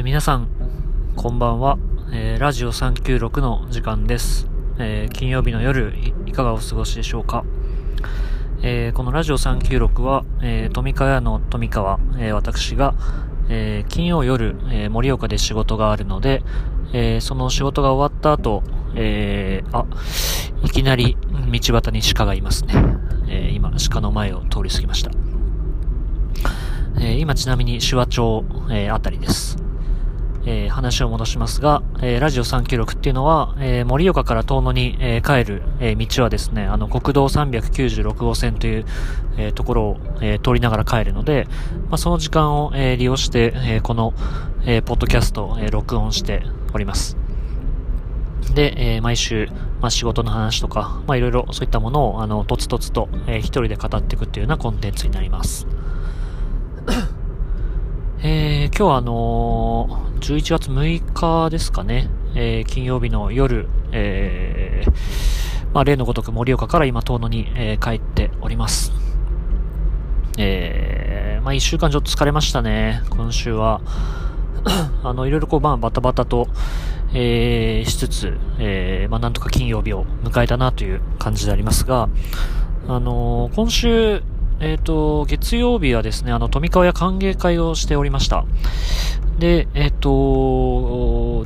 えー、皆さん、こんばんは。えー、ラジオ396の時間です。えー、金曜日の夜い、いかがお過ごしでしょうか？えこのラジオ396は、え富川屋の富川、え私が、え金曜夜、え盛岡で仕事があるので、えその仕事が終わった後、えあ、いきなり道端に鹿がいますね。え今、鹿の前を通り過ぎました。え、今ちなみに手話町、えー、あたりです。えー、話を戻しますが、えー、ラジオ396っていうのは、えー、盛岡から遠野に、え、帰る、え、道はですね、あの、国道396号線という、え、ところを、え、通りながら帰るので、まあ、その時間を、え、利用して、え、この、え、ポッドキャストを、え、録音しております。で、え、毎週、まあ、仕事の話とか、まあ、いろいろそういったものを、あの、とつとつと、えー、一人で語っていくっていうようなコンテンツになります。えー、今日はあのー、11月6日ですかね、えー、金曜日の夜、えー、まあ、例のごとく盛岡から今遠野に、え、帰っております。えー、まあ、一週間ちょっと疲れましたね、今週は。あの、いろいろこう、まあ、バタバタと、え、しつつ、え、まあ、なんとか金曜日を迎えたなという感じでありますが、あの、今週、えっ、ー、と、月曜日はですね、あの、富川屋歓迎会をしておりました。で、えっ、ー、と、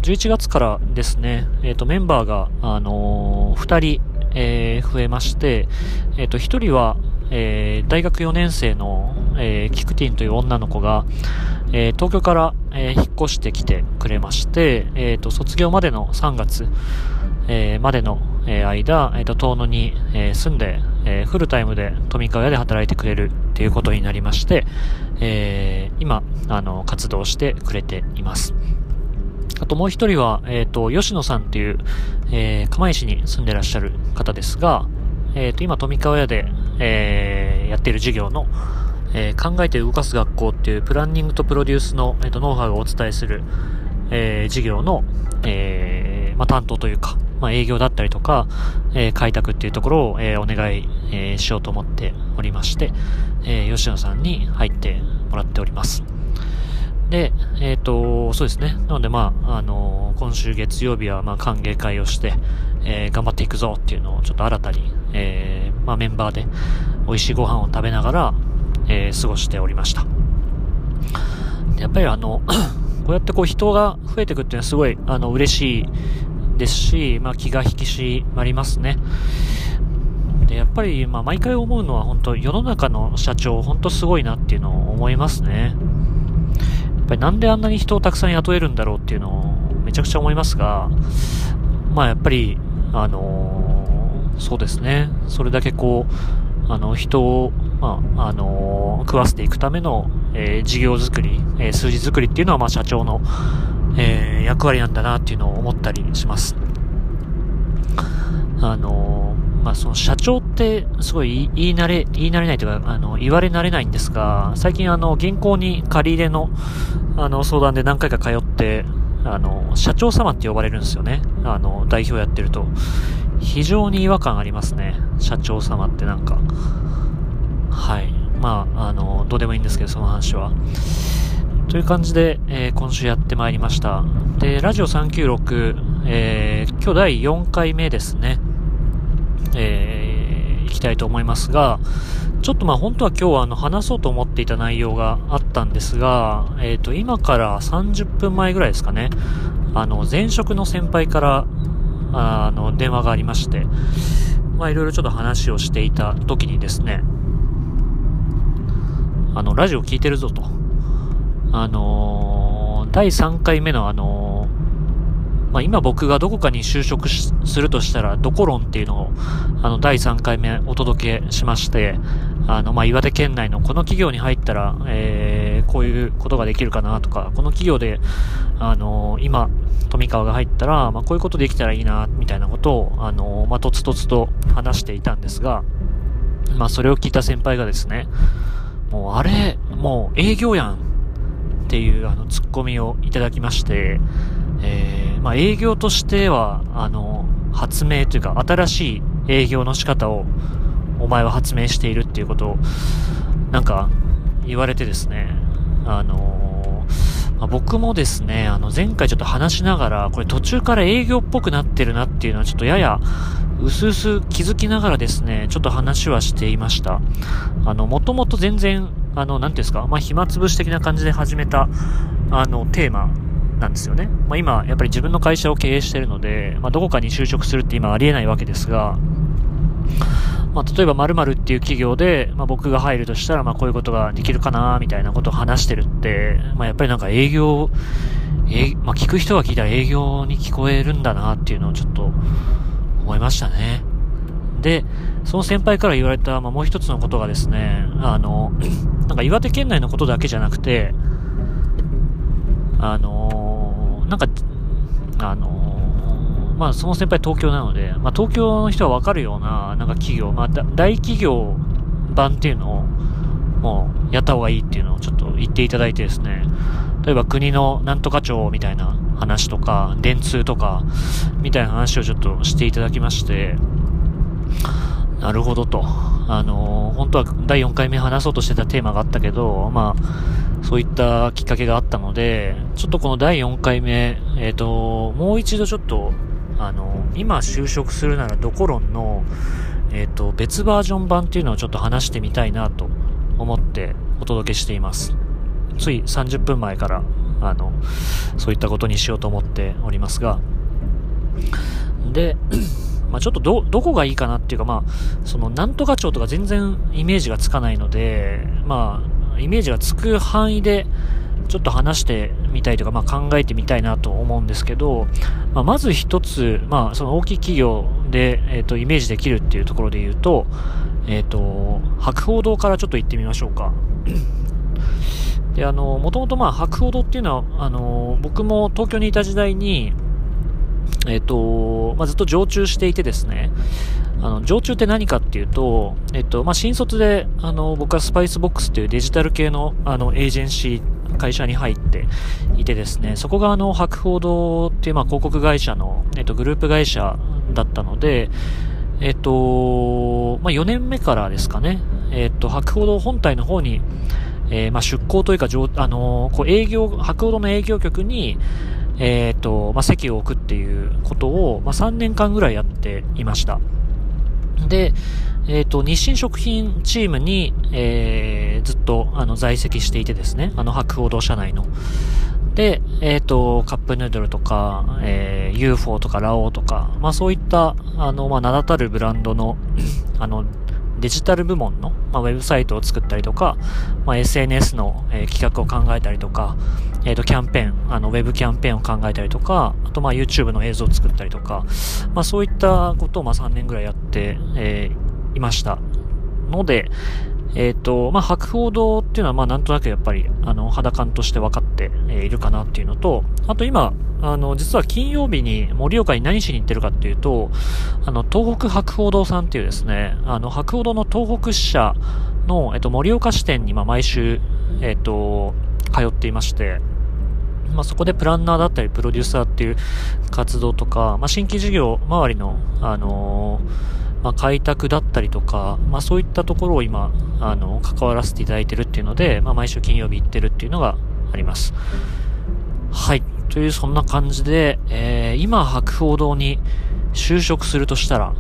11月からですね、えっ、ー、と、メンバーが、あの2人、え増えまして、えっ、と、1人は、え大学4年生の、えキクティンという女の子が、え東京から、え引っ越してきてくれまして、えっ、と、卒業までの3月、えまでの、え間、えっ、と、遠野に、え住んで、えー、フルタイムで富川屋で働いてくれるっていうことになりまして、えー、今、あの、活動してくれています。あともう一人は、えっ、と、吉野さんっていう、えー、釜石に住んでらっしゃる方ですが、えっ、と、今、富川屋で、えー、やっている授業の、えー、考えて動かす学校っていうプランニングとプロデュースの、えーと、ノウハウをお伝えする、えー、授業の、えー、まあ、担当というか、まあ、営業だったりとか、えー、開拓っていうところを、えー、お願い、えー、しようと思っておりまして、え吉野さんに入ってもらっております。で、えっ、と、そうですね。なので、まあ、あの今週月曜日は、まあ、歓迎会をして、え頑張っていくぞっていうのをちょっと新たに、えまあ、メンバーで美味しいご飯を食べながら、え過ごしておりました。やっぱりあの こうやってこう人が増えていくっていうのはすごい、あの、嬉しいですし、まあ、気が引き締まりますね。で、やっぱり、まあ、毎回思うのは本当世の中の社長、本当すごいなっていうのを思いますね。やっぱりなんであんなに人をたくさん雇えるんだろうっていうのをめちゃくちゃ思いますが、まあ、やっぱり、あのー、そうですね。それだけこう、あの、人を、まあ、あのー、食わせていくための、えー、事業作り、え数字作りっていうのは、まあ、社長の、えー、役割なんだなっていうのを思ったりします。あのまあ、その社長ってすごい言い慣れ、言い慣れないというか、あの、言われ慣れないんですが、最近あの、銀行に借り入れの、あの、相談で何回か通って、あの、社長様って呼ばれるんですよね。あの、代表やってると。非常に違和感ありますね。社長様ってなんか。はい。まあ、あの、どうでもいいんですけど、その話は。という感じで、えー、今週やってまいりました。で、ラジオ396、えー、今日第4回目ですね。えー、行きたいと思いますが、ちょっとまあ本当は今日はあの話そうと思っていた内容があったんですが、えっ、ー、と今から30分前ぐらいですかね、あの前職の先輩からあの電話がありまして、まあいろいろちょっと話をしていた時にですね、あのラジオ聞いてるぞと。あのー、第3回目のあのー、まあ、今僕がどこかに就職するとしたら、どこ論っていうのを、あの、第3回目お届けしまして、あの、まあ、岩手県内のこの企業に入ったら、えー、こういうことができるかなとか、この企業で、あのー、今、富川が入ったら、まあ、こういうことできたらいいな、みたいなことを、あのー、まあ、とつとつと話していたんですが、まあ、それを聞いた先輩がですね、もうあれ、もう営業やん。っていうあのツッコミをいただきまして、えー、まあ、営業としては、あの、発明というか、新しい営業の仕方を、お前は発明しているっていうことを、なんか、言われてですね、あのまあ、僕もですね、あの前回ちょっと話しながら、これ途中から営業っぽくなってるなっていうのはちょっとやや、うすうす気づきながらですね、ちょっと話はしていました。あの、もともと全然、あの、なんていうんですか、まあ、暇つぶし的な感じで始めた、あの、テーマなんですよね。まあ、今、やっぱり自分の会社を経営してるので、まあ、どこかに就職するって今ありえないわけですが、まあ、例えば〇〇っていう企業で、まあ、僕が入るとしたら、まあ、こういうことができるかな、みたいなことを話してるって、まあ、やっぱりなんか営業、えまあ、聞く人が聞いたら営業に聞こえるんだなっていうのをちょっと思いましたね。で、その先輩から言われた、まあ、もう一つのことがですね、あの、なんか岩手県内のことだけじゃなくて、あの、なんか、あの、まあその先輩東京なので、まあ東京の人はわかるような、なんか企業、まあ大企業版っていうのを、もうやった方がいいっていうのをちょっと言っていただいてですね、例えば国のなんとか庁みたいな話とか、電通とか、みたいな話をちょっとしていただきまして、なるほどと。あのー、本当は第4回目話そうとしてたテーマがあったけど、まあ、そういったきっかけがあったので、ちょっとこの第4回目、えっ、ー、と、もう一度ちょっとあの、今就職するならどこ論の、えっ、ー、と、別バージョン版っていうのをちょっと話してみたいなと思ってお届けしています。つい30分前から、あの、そういったことにしようと思っておりますが、で、まあ、ちょっとど、どこがいいかなっていうか、まあ、その、なんとか町とか全然イメージがつかないので、まあ、イメージがつく範囲で、ちょっと話してみたいとか、まあ、考えてみたいなと思うんですけど、まあ、まず一つ、まあ、その大きい企業で、えっ、ー、と、イメージできるっていうところで言うと、えっ、ー、と、博報堂からちょっと行ってみましょうか。で、あの、もともとまあ、博報堂っていうのは、あの、僕も東京にいた時代に、えっ、ー、と、まあ、ずっと常駐していてですね、あの、常駐って何かっていうと、えっと、まあ、新卒で、あの、僕はスパイスボックスっていうデジタル系の、あの、エージェンシー会社に入っていてですね、そこがあの、博報堂っていうまあ広告会社の、えっと、グループ会社だったので、えっと、まあ、4年目からですかね、えっと、博報堂本体の方に、えー、まあ、出向というか、あのこう営業、博報堂の営業局に、えっと、まあ、席を置くっていうことを、まあ、3年間ぐらいやっていました。で、えっ、ー、と、日清食品チームに、えー、ずっと、あの、在籍していてですね、あの、博報堂社内の。で、えっ、ー、と、カップヌードルとか、えー、UFO とかラオウとか、まあそういった、あの、まあ名だたるブランドの、あの、デジタル部門の、まあ、ウェブサイトを作ったりとか、まあ、SNS の、えー、企画を考えたりとか、えっ、ー、と、キャンペーン、あの、ウェブキャンペーンを考えたりとか、あと、まあ、YouTube の映像を作ったりとか、まあ、そういったことを、まあ、3年ぐらいやって、えー、いました。ので、えっ、ー、と、まあ、博報堂っていうのは、まあ、なんとなくやっぱり、あの、肌感として分かっているかなっていうのと、あと今、あの、実は金曜日に盛岡に何しに行ってるかっていうと、あの、東北博報堂さんっていうですね、あの、博報堂の東北支社の、えっと、盛岡支店に、まあ、毎週、えっと、通っていまして、まあ、そこでプランナーだったり、プロデューサーっていう活動とか、まあ、新規事業周りの、あのーまあ、開拓だったりとか、まあ、そういったところを今、あの、関わらせていただいてるっていうので、まあ、毎週金曜日行ってるっていうのがあります。はい。という、そんな感じで、えー、今、博報堂に就職するとしたら、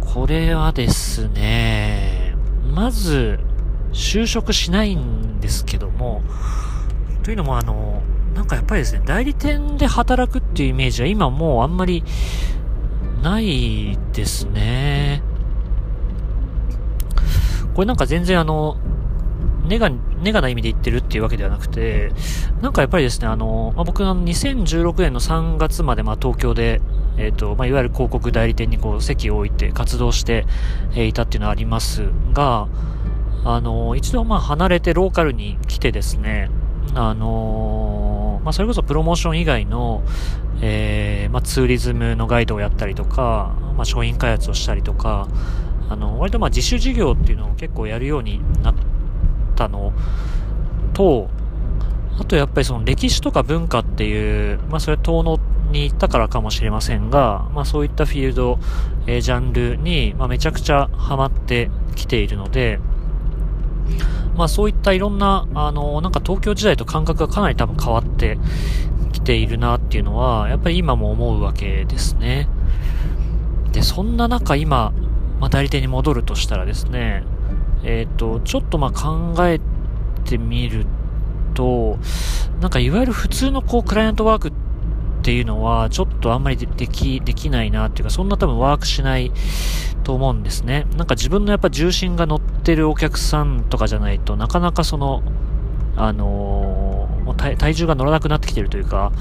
これはですね、まず、就職しないんですけども、というのもあの、なんかやっぱりですね、代理店で働くっていうイメージは今もうあんまりないですね。これなんか全然あの、ネガ、ネガな意味で言ってるっていうわけではなくて、なんかやっぱりですね、あの、まあ、僕あの2016年の3月までまあ東京で、えっ、ー、と、まあ、いわゆる広告代理店にこう席を置いて活動して、え、いたっていうのはありますが、あの、一度まあ離れてローカルに来てですね、あのまあ、それこそプロモーション以外の、えー、まあ、ツーリズムのガイドをやったりとか、まあ、商品開発をしたりとか、あの、割とまあ自主事業っていうのを結構やるようになったのと、あとやっぱりその歴史とか文化っていう、まあそれは遠野に行ったからかもしれませんが、まあそういったフィールド、えー、ジャンルに、まあめちゃくちゃハマってきているので、まあそういったいろんな、あの、なんか東京時代と感覚がかなり多分変わってきているなっていうのは、やっぱり今も思うわけですね。で、そんな中今、まあ代理店に戻るとしたらですね、えっ、ー、と、ちょっとまあ考えてみると、なんかいわゆる普通のこうクライアントワークっていうのは、ちょっとあんまりでき、できないなっていうか、そんな多分ワークしないと思うんですね。なんか自分のやっぱ重心が乗ってるお客さんとかじゃないとなかなかその、あの、もう体重が乗らなくなってきてるというか、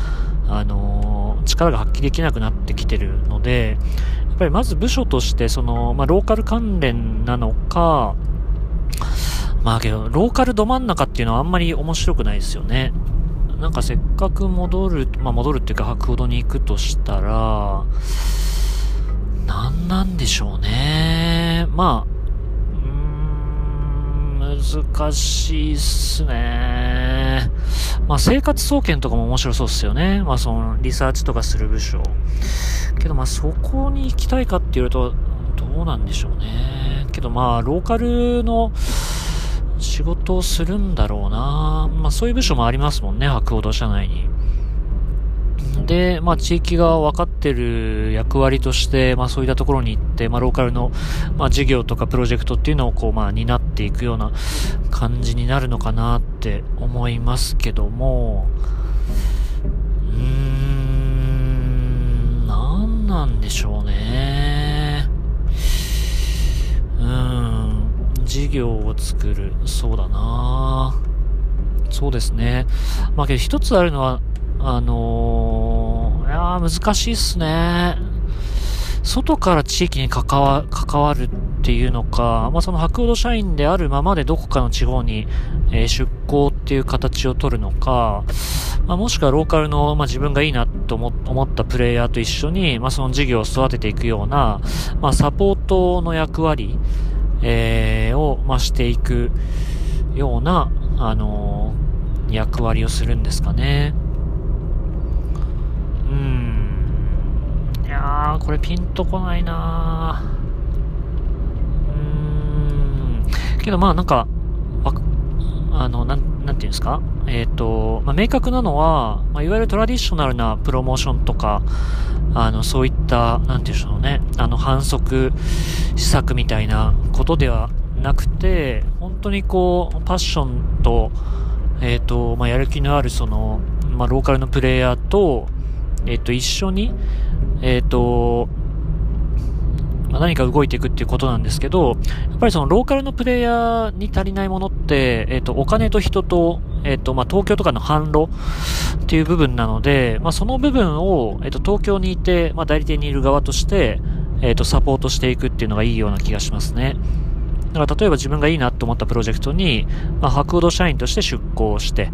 あの、力が発揮できなくなってきてるので、やっぱりまず部署としてその、まあ、ローカル関連なのか、まあけど、ローカルど真ん中っていうのはあんまり面白くないですよね。なんかせっかく戻る、まあ戻るっていうか白ほどに行くとしたら、何なんでしょうね。まあ、難しいっすね。まあ生活総研とかも面白そうっすよね。まあそのリサーチとかする部署。けどまあそこに行きたいかって言うと、どうなんでしょうね。けどまあローカルの、仕事をするんだろうなまあそういう部署もありますもんね、白鸚堂社内に。で、まあ地域が分かってる役割として、まあそういったところに行って、まあローカルの、まあ事業とかプロジェクトっていうのをこう、まあ担っていくような感じになるのかなって思いますけども、うーん、なんなんでしょうね。うん。事業を作る。そうだなそうですね。まあけど一つあるのは、あのー、いや難しいっすね。外から地域に関わ、関わるっていうのか、まあその白土社員であるままでどこかの地方に、えー、出向っていう形を取るのか、まあもしくはローカルの、まあ自分がいいなと思思ったプレイヤーと一緒に、まあその事業を育てていくような、まあサポートの役割、えー、を、まあ、していくような、あのー、役割をするんですかね。うん。いやー、これピンとこないな。うん。けどまあなんか、あの、なん、なんていうんですか？えっ、ー、と、まあ、明確なのは、まあ、いわゆるトラディショナルなプロモーションとか、あの、そういった、なんていうんでしょうね、あの、反則施策みたいなことではなくて、本当にこう、パッションと、えっ、ー、と、まあ、やる気のあるその、まあ、ローカルのプレイヤーと、えっ、と、一緒に、えっ、と、何か動いていくっていうことなんですけど、やっぱりそのローカルのプレイヤーに足りないものって、えっ、と、お金と人と、えっ、と、まあ、東京とかの販路っていう部分なので、まあ、その部分を、えっ、と、東京にいて、まあ、代理店にいる側として、えっ、と、サポートしていくっていうのがいいような気がしますね。だから例えば自分がいいなと思ったプロジェクトに、まあ、白土社員として出向して、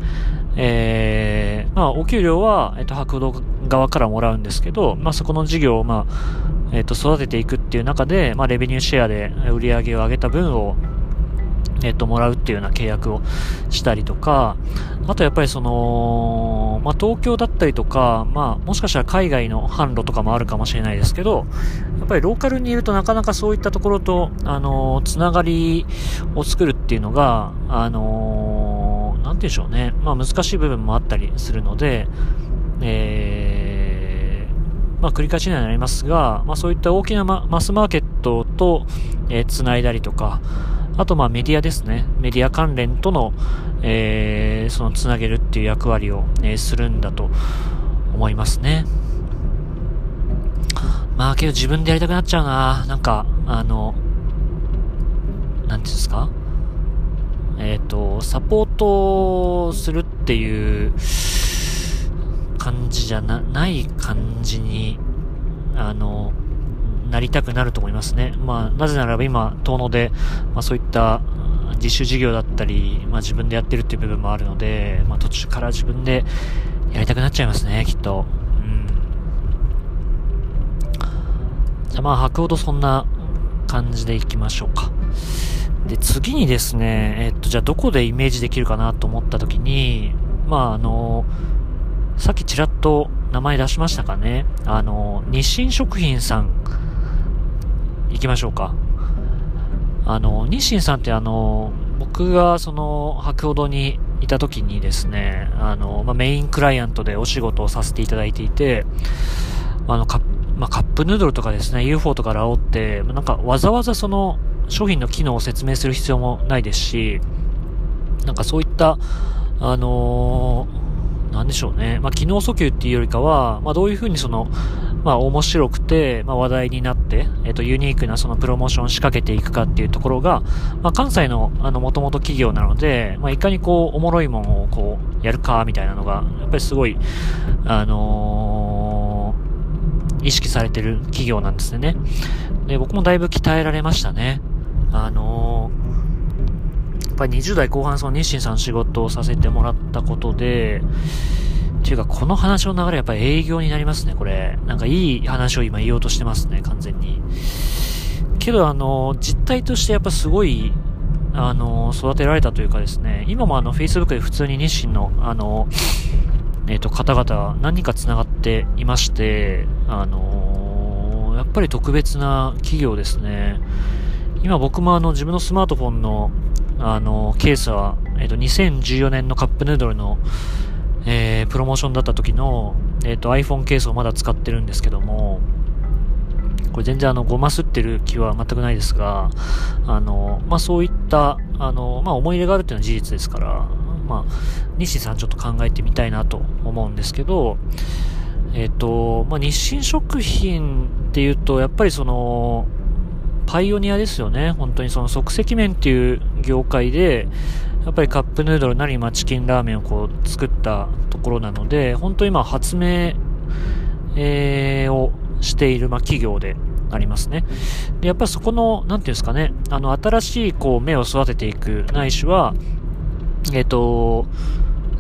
えー、まあ、お給料は、えっと、白土側からもらうんですけど、まあ、そこの事業を、まあ、えっと、育てていくっていう中で、まあ、レベニューシェアで売り上げを上げた分を、えっと、もらうっていうような契約をしたりとか、あとやっぱりその、まあ、東京だったりとか、まあ、もしかしたら海外の販路とかもあるかもしれないですけど、やっぱりローカルにいるとなかなかそういったところと、あのつながりを作るっていうのが、あのんでしょうね。まあ、難しい部分もあったりするので、えー、まあ、繰り返しにはなりますが、まあ、そういった大きなママスマーケットと、えー、繋いだりとか、あと、まあ、メディアですね。メディア関連との、えー、その、つなげるっていう役割を、え、するんだと思いますね。まあ、けど自分でやりたくなっちゃうな。なんか、あの、なんていうんですか？えっ、ー、と、サポートするっていう感じじゃな、ない感じに、あの、なりたくなると思いますね。まあ、なぜならば今、遠野で、まあそういった自主事業だったり、まあ自分でやってるっていう部分もあるので、まあ途中から自分でやりたくなっちゃいますね、きっと。うん。じゃあまあ、白ほどそんな感じでいきましょうか。で、次にですね、えっと、じゃあどこでイメージできるかなと思った時に、まああの、さっきちらっと名前出しましたかね。あの、日清食品さん行きましょうか。あの、日清さんってあの、僕がその、博報堂にいた時にですね、あの、まあ、メインクライアントでお仕事をさせていただいていて、あの、カップ、まあ、カップヌードルとかですね、UFO とかラオって、なんかわざわざその商品の機能を説明する必要もないですし、なんかそういった、あのー、なんでしょうね。まあ、機能訴求っていうよりかは、まあ、どういうふうにその、まあ、面白くて、まあ、話題になって、えっ、と、ユニークなそのプロモーションを仕掛けていくかっていうところが、まあ、関西の、あの、もともと企業なので、まあ、いかにこう、おもろいものをこう、やるか、みたいなのが、やっぱりすごい、あのー、意識されてる企業なんですね。で、僕もだいぶ鍛えられましたね。あのー、やっぱり20代後半その日清さん仕事をさせてもらったことで、っていうか、この話の流れやっぱり営業になりますね、これ。なんかいい話を今言おうとしてますね、完全に。けど、あの、実態としてやっぱすごい、あの、育てられたというかですね、今もあの、Facebook で普通に日清の、あの、えっ、ー、と、方々何人か繋がっていまして、あのやっぱり特別な企業ですね。今僕もあの、自分のスマートフォンの、あの、ケースは、え、ー、と、2014年のカップヌードルの、えー、プロモーションだった時の、え、ー、と iPhone ケースをまだ使ってるんですけども、これ全然あの、ごますってる気は全くないですが、あの、まあ、そういった、あの、まあ、思い入れがあるっていうのは事実ですから、まあ、西さんちょっと考えてみたいなと思うんですけど、えっ、ー、と、まあ、日清食品っていうと、やっぱりその、パイオニアですよね。本当にその即席麺っていう業界で、やっぱりカップヌードルなり、まあ、チキンラーメンをこう作ったところなので、本当に今発明、えー、をしている、まあ、企業でありますね。で、やっぱりそこの、なんていうんですかね、あの、新しい、こう、芽を育てていく、ないしは、えっ、ー、と、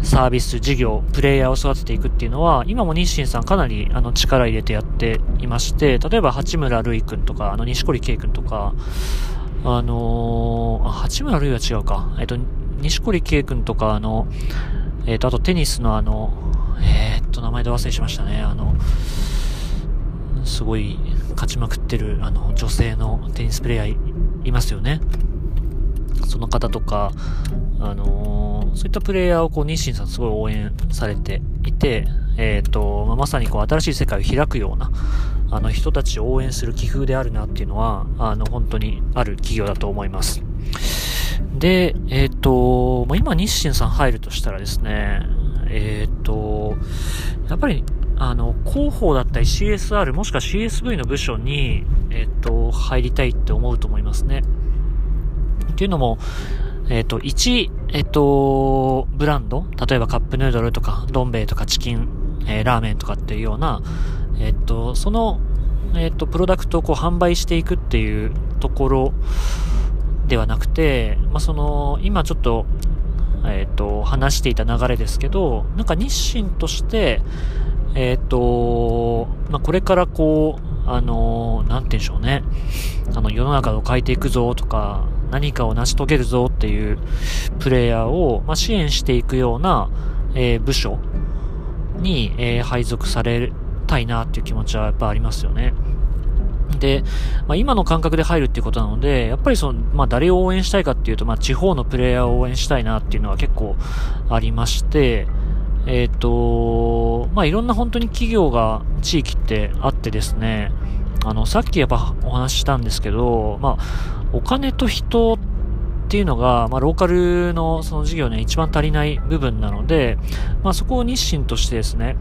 サービス、事業、プレイヤーを育てていくっていうのは、今も日清さんかなりあの力入れてやっていまして、例えば八村塁君とか、あの西堀圭君とか、あのー、八村塁は違うか。えっ、と、西堀圭君とか、あの、えっ、と、あとテニスのあの、えっと、名前で忘れしましたね。あの、すごい勝ちまくってる、あの、女性のテニスプレイヤーいますよね。その方とか、あのー、そういったプレイヤーをこう、日清さんすごい応援されていて、えっ、ー、と、ま、まさにこう、新しい世界を開くような、あの、人たちを応援する気風であるなっていうのは、あの、本当にある企業だと思います。で、えっ、ー、と、ま、今日清さん入るとしたらですね、えっ、と、やっぱり、あの、広報だったり CSR もしくは CSV の部署に、えっ、と、入りたいって思うと思いますね。っていうのも、えっ、ー、と、1、えっ、ー、と、ブランド、例えばカップヌードルとか、どん兵衛とかチキン、えー、ラーメンとかっていうような、えっ、と、その、えっ、と、プロダクトをこう販売していくっていうところではなくて、まあ、その、今ちょっと、えっ、と、話していた流れですけど、なんか日清として、えっ、と、まあ、これからこう、あのなんて言うんでしょうね。あの、世の中を変えていくぞとか、何かを成し遂げるぞっていうプレイヤーを、まあ、支援していくような、えー、部署に、えー、配属されたいなっていう気持ちはやっぱありますよね。で、まあ、今の感覚で入るっていうことなので、やっぱりその、まあ、誰を応援したいかっていうと、まあ、地方のプレイヤーを応援したいなっていうのは結構ありまして、えっ、ー、と、まあ、いろんな本当に企業が地域ってあってですね、あの、さっきやっぱお話ししたんですけど、まあ、お金と人っていうのが、まあ、ローカルのその事業には一番足りない部分なので、まあ、そこを日清としてですね、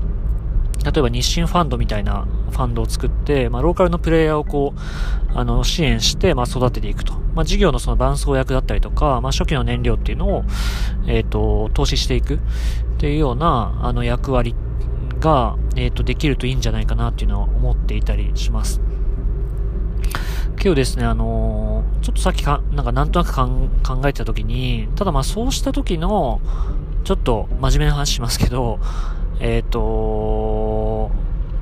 例えば日清ファンドみたいなファンドを作って、まあ、ローカルのプレイヤーをこう、あの、支援して、まあ、育てていくと。まあ、事業のその伴走役だったりとか、まあ、初期の燃料っていうのを、えっ、ー、と、投資していくっていうような、あの、役割が、えっ、ー、と、できるといいんじゃないかなっていうのは思っていたりします。今日ですね、あのー、ちょっとさっきか、なんかなんとなく考えてた時に、ただまあそうした時の、ちょっと真面目な話しますけど、えっ、ー、と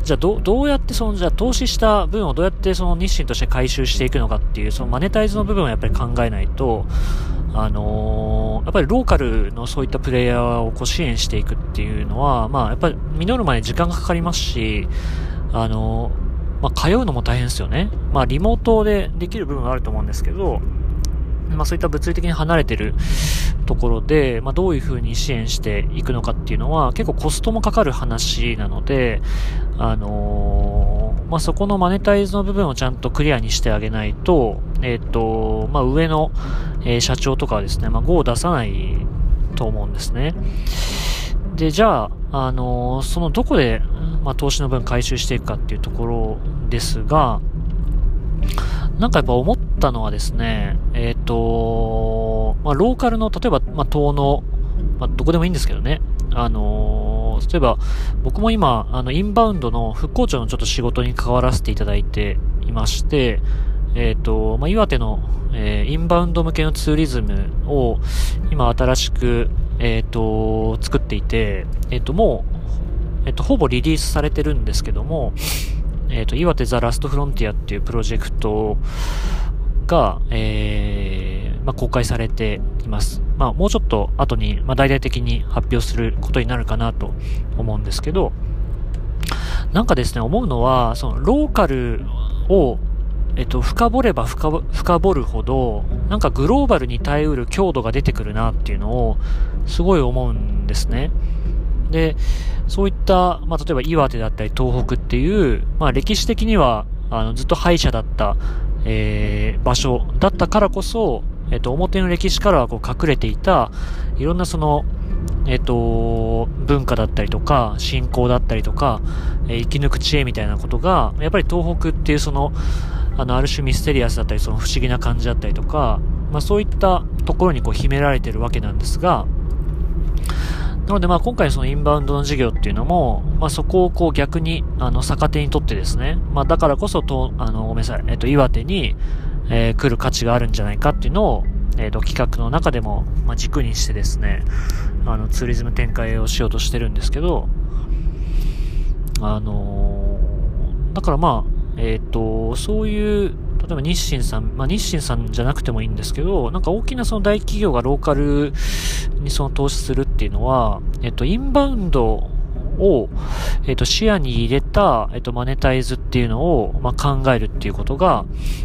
じゃあど、どうやってその、じゃあ投資した分をどうやってその日清として回収していくのかっていう、そのマネタイズの部分をやっぱり考えないと、あのー、やっぱりローカルのそういったプレイヤーをこう支援していくっていうのは、まあやっぱり実るまで時間がかかりますし、あのーまあ、通うのも大変ですよね。まあ、リモートでできる部分はあると思うんですけど、まあそういった物理的に離れてるところで、まあどういうふうに支援していくのかっていうのは結構コストもかかる話なので、あのー、まあそこのマネタイズの部分をちゃんとクリアにしてあげないと、えっ、ー、と、まあ上の、えー、社長とかはですね、まあ GO を出さないと思うんですね。で、じゃあ、あのそのどこで、まあ投資の分回収していくかっていうところですが、なんかやっぱ思ったのはですね、えっ、ー、と、まあ、ローカルの、例えば、まあ、島の、まあ、どこでもいいんですけどね、あのー、例えば、僕も今、あの、インバウンドの復興庁のちょっと仕事に関わらせていただいていまして、えっ、ー、と、まあ、岩手の、え、インバウンド向けのツーリズムを今新しく、えっ、と、作っていて、えっ、と、もう、えっ、と、ほぼリリースされてるんですけども、えっ、ー、と、岩手ザ・ラストフロンティアっていうプロジェクトが、えー、まあ、公開されています。まあ、もうちょっと後に、まあ、大々的に発表することになるかなと思うんですけど、なんかですね、思うのは、その、ローカルを、えっと、深掘れば深掘るほど、なんかグローバルに耐えうる強度が出てくるなっていうのを、すごい思うんですね。で、そういった、まあ、例えば岩手だったり東北っていう、まあ、歴史的には、あの、ずっと敗者だった、えー、場所だったからこそ、えっ、と、表の歴史からはこう隠れていた、いろんなその、えっ、と、文化だったりとか、信仰だったりとか、え、生き抜く知恵みたいなことが、やっぱり東北っていうその、あの、ある種ミステリアスだったり、その不思議な感じだったりとか、まあそういったところにこう秘められてるわけなんですが、なのでまあ今回そのインバウンドの事業っていうのも、まあそこをこう逆に、あの、逆手にとってですね、まあだからこそと、あの、ごめんなさい、えっと、岩手に、えー、来る価値があるんじゃないかっていうのを、えっ、と、企画の中でも、まあ、軸にしてですね、あの、ツーリズム展開をしようとしてるんですけど、あのー、だからまあ、えっ、ー、と、そういう例えば日清さん、まあ、日清さんじゃなくてもいいんですけど、なんか大きなその大企業がローカルにその投資するっていうのは、えっと、インバウンドを、えっと、視野に入れた、えっと、マネタイズっていうのを、まあ、考えるっていうことが、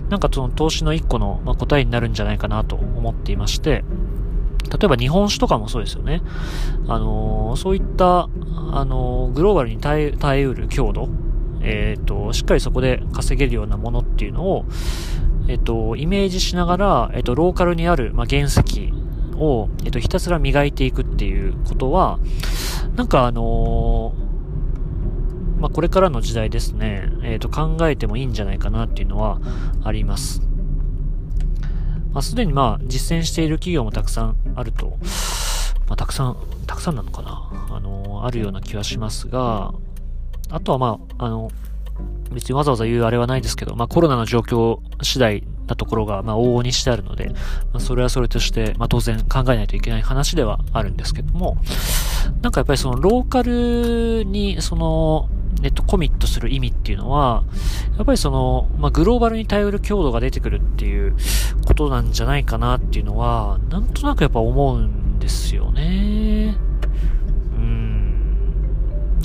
なんかその投資の一個の、まあ、答えになるんじゃないかなと思っていまして、例えば日本酒とかもそうですよね。あのー、そういった、あのー、グローバルに耐え、耐えうる強度えっ、と、しっかりそこで稼げるようなものっていうのを、えっ、と、イメージしながら、えっ、と、ローカルにある、まあ、原石を、えっ、と、ひたすら磨いていくっていうことは、なんかあのまあ、これからの時代ですね、えっ、と、考えてもいいんじゃないかなっていうのはあります。まあ、すでにまあ、実践している企業もたくさんあると、まあ、たくさん、たくさんなのかな？あのあるような気はしますが、あとはまあ、あの、別にわざわざ言うあれはないですけど、まあコロナの状況次第なところが、まあ往々にしてあるので、まあそれはそれとして、まあ当然考えないといけない話ではあるんですけども、なんかやっぱりそのローカルに、その、えっと、コミットする意味っていうのは、やっぱりその、まあ、グローバルに頼る強度が出てくるっていうことなんじゃないかなっていうのは、なんとなくやっぱ思うんですよね。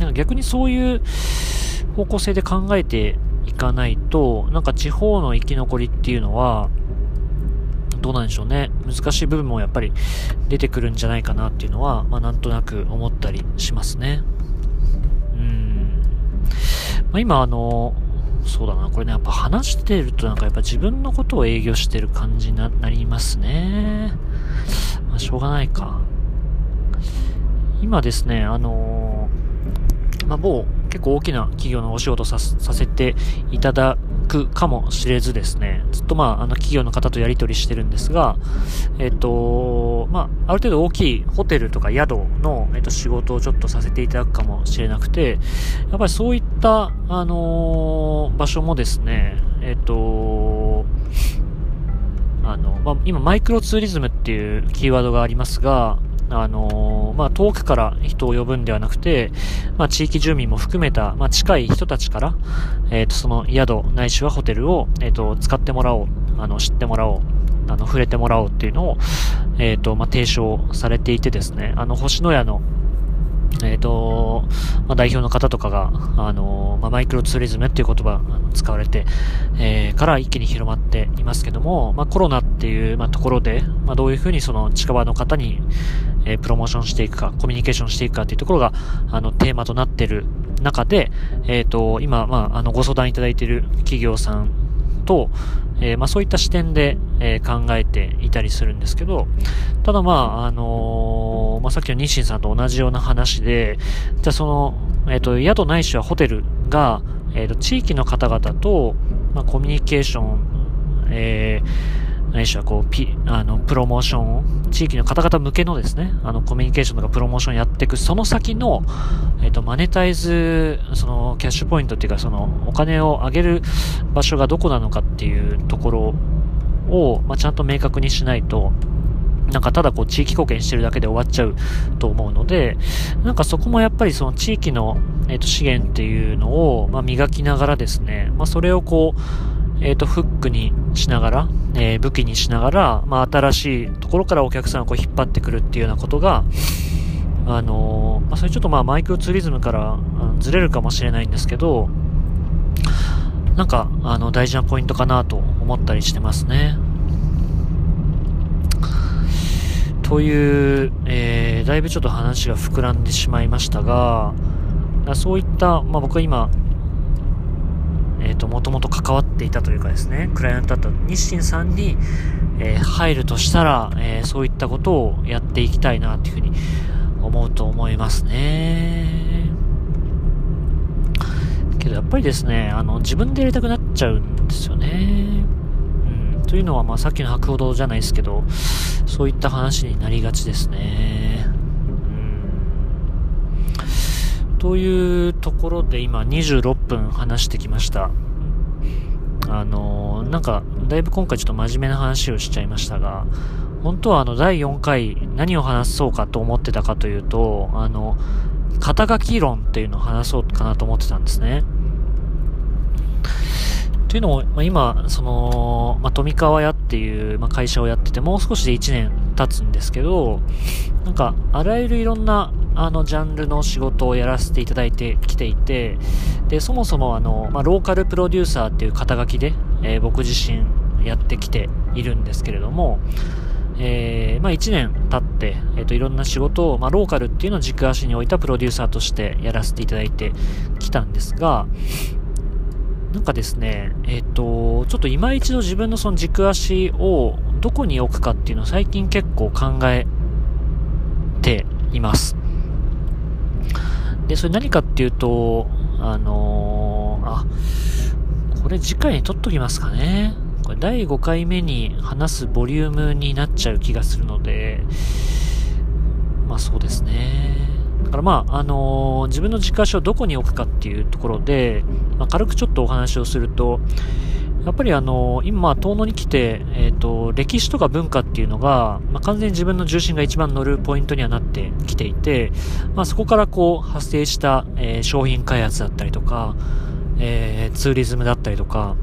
なんか逆にそういう方向性で考えていかないと、なんか地方の生き残りっていうのは、どうなんでしょうね。難しい部分もやっぱり出てくるんじゃないかなっていうのは、まあなんとなく思ったりしますね。うん。まあ今あの、そうだな、これね、やっぱ話してるとなんかやっぱ自分のことを営業してる感じになりますね。まあしょうがないか。今ですね、あのまあ、某結構大きな企業のお仕事ささせていただくかもしれずですね、ずっとまあ、あの企業の方とやり取りしてるんですが、えっ、と、まあ、ある程度大きいホテルとか宿の、えっ、と、仕事をちょっとさせていただくかもしれなくて、やっぱりそういった、あのー、場所もですね、えっ、と、あの、まあ、今マイクロツーリズムっていうキーワードがありますが、あのー、まあ、遠くから人を呼ぶんではなくて、まあ、地域住民も含めた、まあ、近い人たちから、えっ、ー、と、その宿ないしはホテルを、えっ、ー、と、使ってもらおう、あの、知ってもらおう、あの、触れてもらおうっていうのを、えっ、と、まあ、提唱されていてですね、あの、星の屋の、えっ、ー、と、まあ、代表の方とかが、あの、まあ、マイクロツーリズムっていう言葉使われて、えー、から一気に広まっていますけども、まあ、コロナっていう、まあ、ところで、まあ、どういうふうにその近場の方に、えー、プロモーションしていくか、コミュニケーションしていくかっていうところが、あの、テーマとなっている中で、えっ、ー、と、今、まあ、あの、ご相談いただいている企業さんと、えー、まあ、そういった視点で、えー、考えていたりするんですけど、ただまあ、あの、まあ、さっきの日清さんと同じような話で、じゃあその、えっ、と、宿ないしはホテルが、えっ、と、地域の方々と、まあ、コミュニケーション、えー、何しろこう、ピ、あの、プロモーション、地域の方々向けのですね、あの、コミュニケーションとかプロモーションやっていく、その先の、えっ、ー、と、マネタイズ、その、キャッシュポイントっていうか、その、お金を上げる場所がどこなのかっていうところを、まあ、ちゃんと明確にしないと、なんかただこう地域貢献してるだけで終わっちゃうと思うので、なんかそこもやっぱりその地域の、えー、と資源っていうのを、まあ、磨きながらですね、まあ、それをこう、えっ、ー、と、フックにしながら、えー、武器にしながら、まあ、新しいところからお客さんをこう引っ張ってくるっていうようなことが、あのー、まあ、それちょっとまあ、マイクロツーリズムから、ずれるかもしれないんですけど、なんか、あの、大事なポイントかなと思ったりしてますね。という、えー、だいぶちょっと話が膨らんでしまいましたが、そういった、まあ、僕は今、えっ、ー、と、もともと関わっていたというかですね、クライアントだった日清さんに、えー、入るとしたら、えー、そういったことをやっていきたいなというふうに思うと思いますね。けどやっぱりですね、あの、自分でやりたくなっちゃうんですよね。というのは、まあさっきの白鵬堂じゃないですけど、そういった話になりがちですね。うんというところで今26分話してきました。あのー、なんか、だいぶ今回ちょっと真面目な話をしちゃいましたが、本当はあの、第4回何を話そうかと思ってたかというと、あの、肩書き論っていうのを話そうかなと思ってたんですね。というのも、今、その、ま、富川屋っていう、ま、会社をやってて、もう少しで1年経つんですけど、なんか、あらゆるいろんなあのジャンルの仕事をやらせていただいてきていて、で、そもそもあの、ま、ローカルプロデューサーっていう肩書きで、えー、僕自身やってきているんですけれども、えー、まあ1年経って、えっ、ー、と、いろんな仕事を、まあローカルっていうのを軸足に置いたプロデューサーとしてやらせていただいてきたんですが、なんかですね、えっ、ー、と、ちょっと今一度自分のその軸足をどこに置くかっていうのを最近結構考えています。で、それ何かっていうと、あのー、あ、これ次回に撮っときますかね。これ第5回目に話すボリュームになっちゃう気がするので、まあそうですね。からまあ、あのー、自分の軸足をどこに置くかっていうところで、まあ、軽くちょっとお話をすると、やっぱりあの、今、遠野に来て、えっ、と、歴史とか文化っていうのが、まあ、完全に自分の重心が一番乗るポイントにはなってきていて、まあ、そこからこう、発生した、えー、商品開発だったりとか、えー、ツーリズムだったりとか、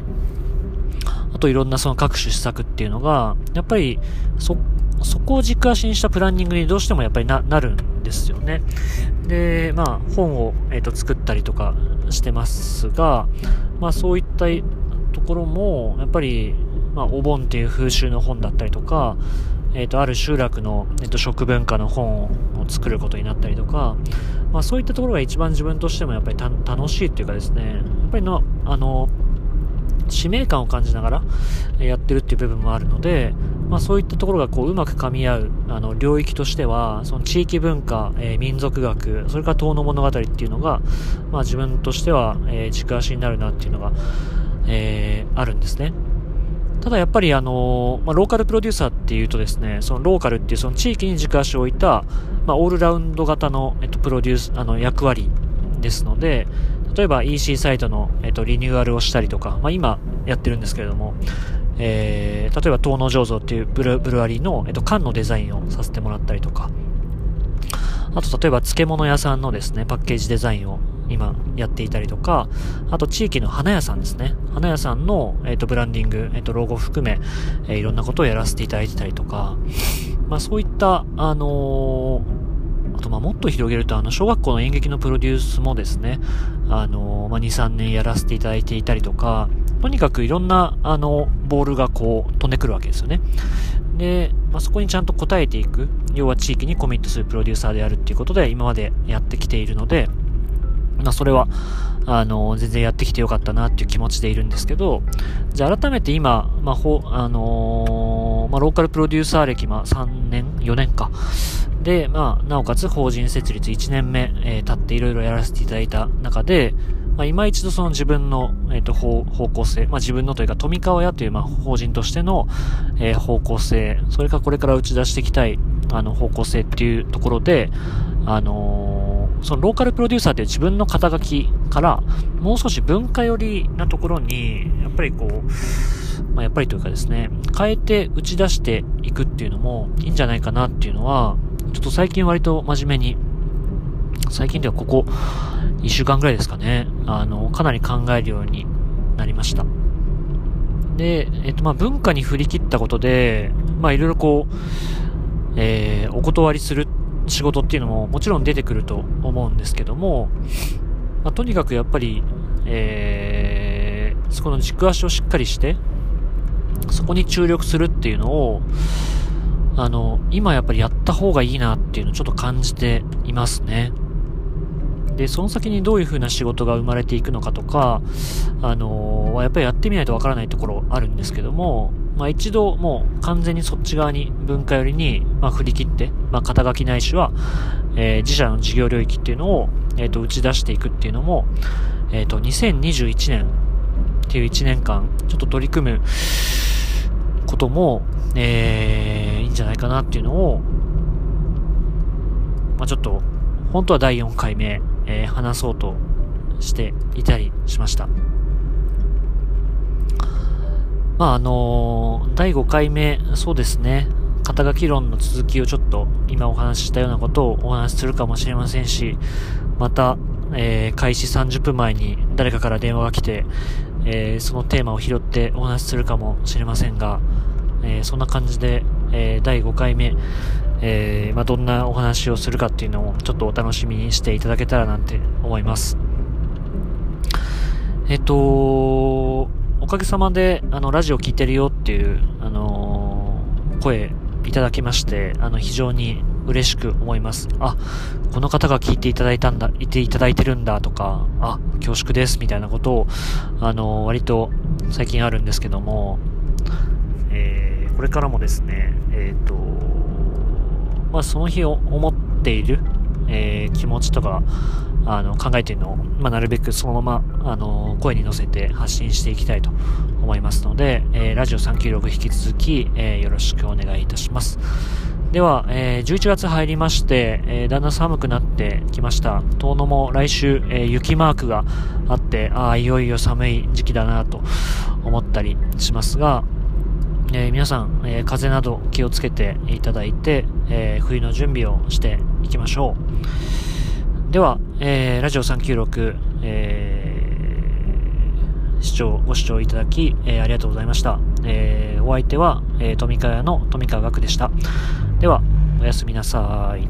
あといろんなその各種施策っていうのが、やっぱり、そ、そこを軸足にしたプランニングにどうしてもやっぱりな、なるんですよね。で、まあ、本を、えっ、ー、と、作ったりとかしてますが、まあ、そういったところも、やっぱり、まあ、お盆っていう風習の本だったりとか、えっ、ー、と、ある集落の、えー、と食文化の本を作ることになったりとか、まあ、そういったところが一番自分としてもやっぱり楽しいっていうかですね、やっぱりの、あの、使命感を感じながらやってるっていう部分もあるので、まあ、そういったところがこううまく噛み合うあの領域としてはその地域文化、えー、民族学それから遠野物語っていうのが、まあ、自分としては、えー、軸足になるなっていうのが、えー、あるんですね。ただやっぱりあの、まあ、ローカルプロデューサーっていうとですね、そのローカルっていうその地域に軸足を置いた、まあ、オールラウンド型の、えっと、プロデュース、あの、役割ですので、例えば EC サイトの、えっと、リニューアルをしたりとか、まあ、今やってるんですけれども、えー、例えば東能醸造っていうブルブルワリーの、えっと、缶のデザインをさせてもらったりとか、あと例えば漬物屋さんのですね、パッケージデザインを今やっていたりとか、あと地域の花屋さんですね。花屋さんの、えっ、ー、と、ブランディング、えっ、ー、と、ロゴ含め、えー、いろんなことをやらせていただいてたりとか、まあそういった、あのあと、まあ、もっと広げると、あの、小学校の演劇のプロデュースもですね、あの、まあ、2、3年やらせていただいていたりとか、とにかくいろんな、あの、ボールがこう、飛んでくるわけですよね。で、まあ、そこにちゃんと応えていく、要は地域にコミットするプロデューサーであるっていうことで、今までやってきているので、まあ、それは、あの、全然やってきてよかったなっていう気持ちでいるんですけど、じゃあ改めて今、まあ、ほ、あのー、まあ、ローカルプロデューサー歴、まあ、3年、4年か。で、まあ、なおかつ法人設立1年目、えー、経っていろいろやらせていただいた中で、まあ、今一度その自分の、え、ー、と、方向性、まあ、自分のというか、富川屋という、まあ、法人としての、えー、方向性、それからこれから打ち出していきたい、あの、方向性っていうところで、あのー、そのローカルプロデューサーって自分の肩書きから、もう少し文化寄りなところに、やっぱりこう、まあ、やっぱりというかですね、変えて打ち出していくっていうのもいいんじゃないかなっていうのは、ちょっと最近割と真面目に、最近ではここ1週間ぐらいですかね、あの、かなり考えるようになりました。で、えっと、ま、文化に振り切ったことで、ま、いろいろこう、えー、お断りする仕事っていうのももちろん出てくると思うんですけども、まあ、とにかくやっぱり、えー、そこの軸足をしっかりして、そこに注力するっていうのを、あの、今やっぱりやった方がいいなっていうのをちょっと感じていますね。で、その先にどういう風な仕事が生まれていくのかとか、あのー、やっぱりやってみないとわからないところあるんですけども、まあ一度もう完全にそっち側に文化寄りに、まあ、振り切って、まあ肩書きないしは、えー、自社の事業領域っていうのを、え、ー、と、打ち出していくっていうのも、えっ、ー、と、2021年っていう1年間、ちょっと取り組むことも、えー、いいんじゃないかなっていうのを、まあちょっと、本当は第4回目、えー、話そうとしていたりしました。まああのー、第5回目、そうですね、肩書き論の続きをちょっと今お話ししたようなことをお話しするかもしれませんし、また、えー、開始30分前に誰かから電話が来て、えー、そのテーマを拾ってお話しするかもしれませんが、えー、そんな感じで、え第5回目、えまあ、どんなお話をするかっていうのをちょっとお楽しみにしていただけたらなんて思います。えっと、おかげさまで、あの、ラジオ聞いてるよっていう、あの声いただきまして、あの、非常に嬉しく思います。あ、この方が聞いていただいたんだ、いていただいてるんだとか、あ、恐縮ですみたいなことを、あの、割と最近あるんですけども、えー、これからもですね、えっ、ー、と、まあ、その日を思っている、えー、気持ちとか、あの、考えているのを、まあ、なるべくそのまま、あの、声に乗せて発信していきたいと思いますので、えー、ラジオ396引き続き、えー、よろしくお願いいたします。では、えー、11月入りまして、えー、だんだん寒くなってきました。遠野も来週、えー、雪マークがあって、ああ、いよいよ寒い時期だなと思ったりしますが、え、皆さん、え、風邪など気をつけていただいて、えー、冬の準備をしていきましょう。では、えー、ラジオ396、えー、視聴、ご視聴いただき、えー、ありがとうございました。えー、お相手は、えー、富川の富川学でした。では、おやすみなさい。